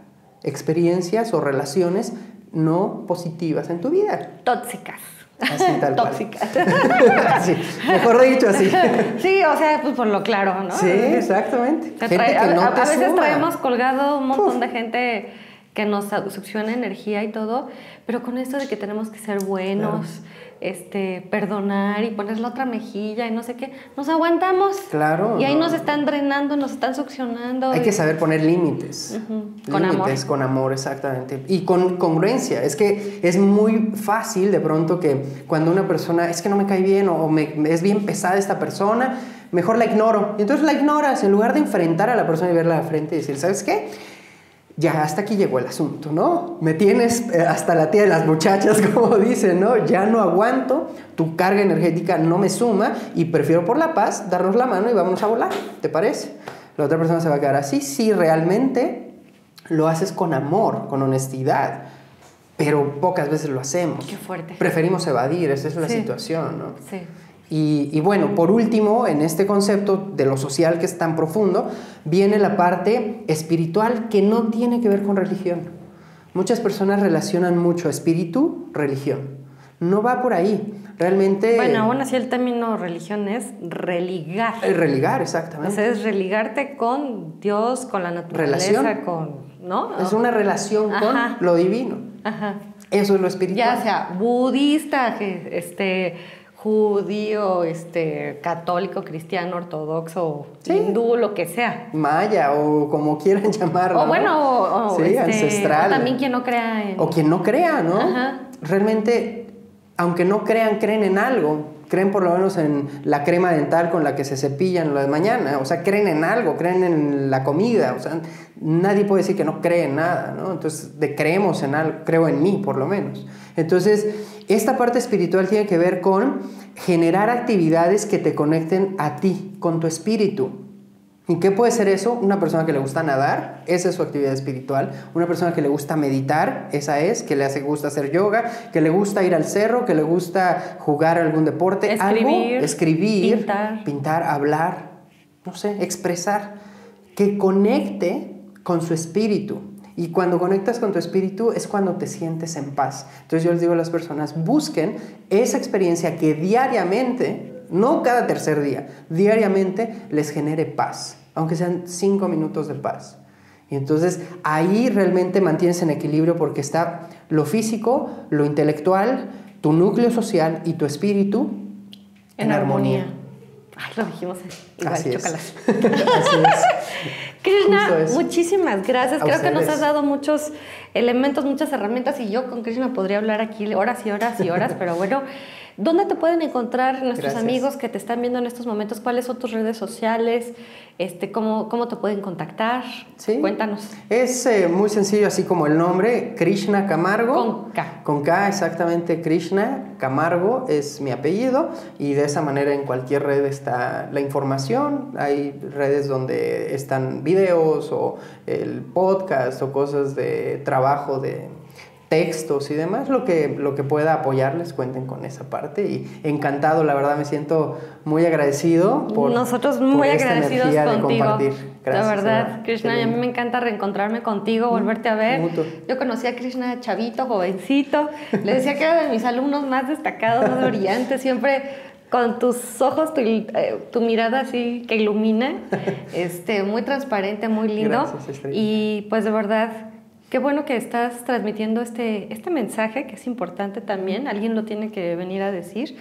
experiencias o relaciones no positivas en tu vida. Tóxicas. Así, tal Tóxicas. mejor dicho así. Sí, o sea, pues por lo claro, ¿no? Sí, exactamente. a, veces traemos colgado un montón de gente que nos succiona energía y todo, pero con esto de que tenemos que ser buenos, este, perdonar y poner la otra mejilla y no sé qué, nos aguantamos. Claro. Y ahí nos están drenando, nos están succionando. Hay que saber poner límites. Con límites, con amor, exactamente. Y con congruencia. Es que es muy fácil de pronto que cuando una persona, es que no me cae bien o me, es bien pesada esta persona, mejor la ignoro. Y entonces la ignoras en lugar de enfrentar a la persona y verla de frente y decir, ¿sabes qué? Ya hasta aquí llegó el asunto, ¿no? Me tienes eh, hasta la tía de las muchachas, como dicen, ¿no? Ya no aguanto, tu carga energética no me suma y prefiero por la paz darnos la mano y vámonos a volar, ¿te parece? La otra persona se va a quedar así si realmente lo haces con amor, con honestidad. pero pocas veces lo hacemos. Qué fuerte. Preferimos evadir, esa es la Sí. situación, ¿no? Sí. Y, y bueno, por último, en este concepto de lo social que es tan profundo, viene la parte espiritual que no tiene que ver con religión. Muchas personas relacionan mucho espíritu, religión. No va por ahí. Realmente... Bueno, aún así el término religión es religar. religar, O exactamente. sea, es religarte con Dios, con la naturaleza, Relación. con. ¿No? es una relación con lo divino. Ajá. Eso es lo espiritual. Ya sea budista, este, judío, este, católico, cristiano, ortodoxo, Sí. hindú, lo que sea. Maya o como quieran llamarlo. O bueno, o, o, sí, este, ancestral. o también quien no crea en. O quien no crea, ¿no? Ajá. Realmente, aunque no crean, creen en algo. Creen por lo menos en la crema dental con la que se cepillan la de mañana. O sea, creen en algo, creen en la comida. O sea, nadie puede decir que no cree en nada, ¿no? Entonces, de creemos en algo, creo en mí por lo menos. Entonces, esta parte espiritual tiene que ver con generar actividades que te conecten a ti, con tu espíritu. ¿Y qué puede ser eso? Una persona que le gusta nadar, esa es su actividad espiritual. Una persona que le gusta meditar, esa es, que le hace gusta hacer yoga, que le gusta ir al cerro, que le gusta jugar algún deporte, Escribir, algo, escribir, pintar. pintar, hablar, no sé, expresar, que conecte con su espíritu. Y cuando conectas con tu espíritu es cuando te sientes en paz. Entonces yo les digo a las personas, busquen esa experiencia que diariamente, no cada tercer día, diariamente les genere paz, aunque sean cinco minutos de paz. Y entonces ahí realmente mantienes en equilibrio porque está lo físico, lo intelectual, tu núcleo social y tu espíritu en armonía. Ay, lo dijimos igual, Así es. Así es. Krishna, muchísimas gracias. A Creo que nos ustedes. has dado muchos elementos, muchas herramientas y yo con Krishna podría hablar aquí horas y horas y horas, pero bueno, ¿dónde te pueden encontrar nuestros Gracias. amigos que te están viendo en estos momentos? ¿Cuáles son tus redes sociales? Este, ¿cómo, ¿Cómo te pueden contactar? Sí. Cuéntanos. Es eh, muy sencillo, así como el nombre, Krishna Camargo. Con K. Con K, exactamente, Krishna Camargo es mi apellido y de esa manera en cualquier red está la información. Hay redes donde están videos o el podcast o cosas de trabajo de textos y demás, lo que, lo que pueda apoyarles, cuenten con esa parte y encantado, la verdad me siento muy agradecido por Nosotros por muy esta agradecidos energía de contigo. compartir. Gracias, la verdad. Krishna, y a mí me encanta reencontrarme contigo, volverte a ver. Yo conocí a Krishna chavito, jovencito. Le decía que era de mis alumnos más destacados, más brillantes, siempre con tus ojos, tu, eh, tu mirada así que ilumina, este, muy transparente, muy lindo. Gracias, y pues de verdad, qué bueno que estás transmitiendo este, este mensaje, que es importante también, alguien lo tiene que venir a decir.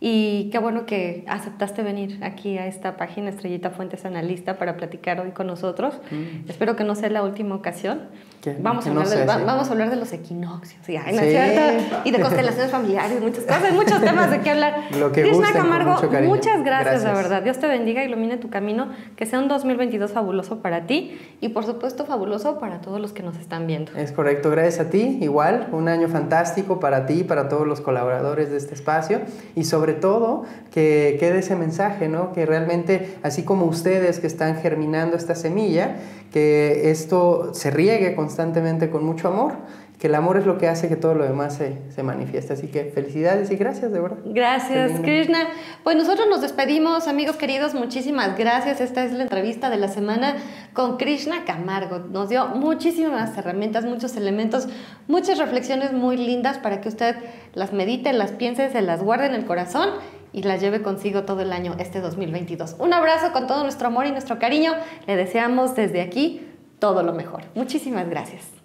Y qué bueno que aceptaste venir aquí a esta página Estrellita Fuentes Analista para platicar hoy con nosotros. Espero que no sea la última ocasión. Que- vamos, que a no hablar de, sea, va- sí. vamos a hablar de los equinoccios y, ay, ¿no Sí. y de constelaciones familiares, muchas cosas, muchos temas de qué hablar. Lo que Krishna gusten, Camargo, muchas gracias, la Gracias. verdad. Dios te bendiga, ilumine tu camino, que sea un 2022 fabuloso para ti y por supuesto fabuloso para todos los que nos están viendo. Es correcto, gracias a ti, igual, un año fantástico para ti, para todos los colaboradores de este espacio y sobre todo que quede ese mensaje, ¿no? Que realmente, así como ustedes que están germinando esta semilla, que esto se riegue constantemente con mucho amor, que el amor es lo que hace que todo lo demás se, se manifieste. Así que felicidades y gracias, de verdad. Gracias. Krishna. Pues nosotros nos despedimos, amigos queridos. Muchísimas gracias. Esta es la entrevista de la semana con Krishna Camargo. Nos dio muchísimas herramientas, muchos elementos, muchas reflexiones muy lindas para que usted las medite, las piense, se las guarde en el corazón y las lleve consigo todo el año, este 2022. Un abrazo con todo nuestro amor y nuestro cariño. Le deseamos desde aquí todo lo mejor. Muchísimas gracias.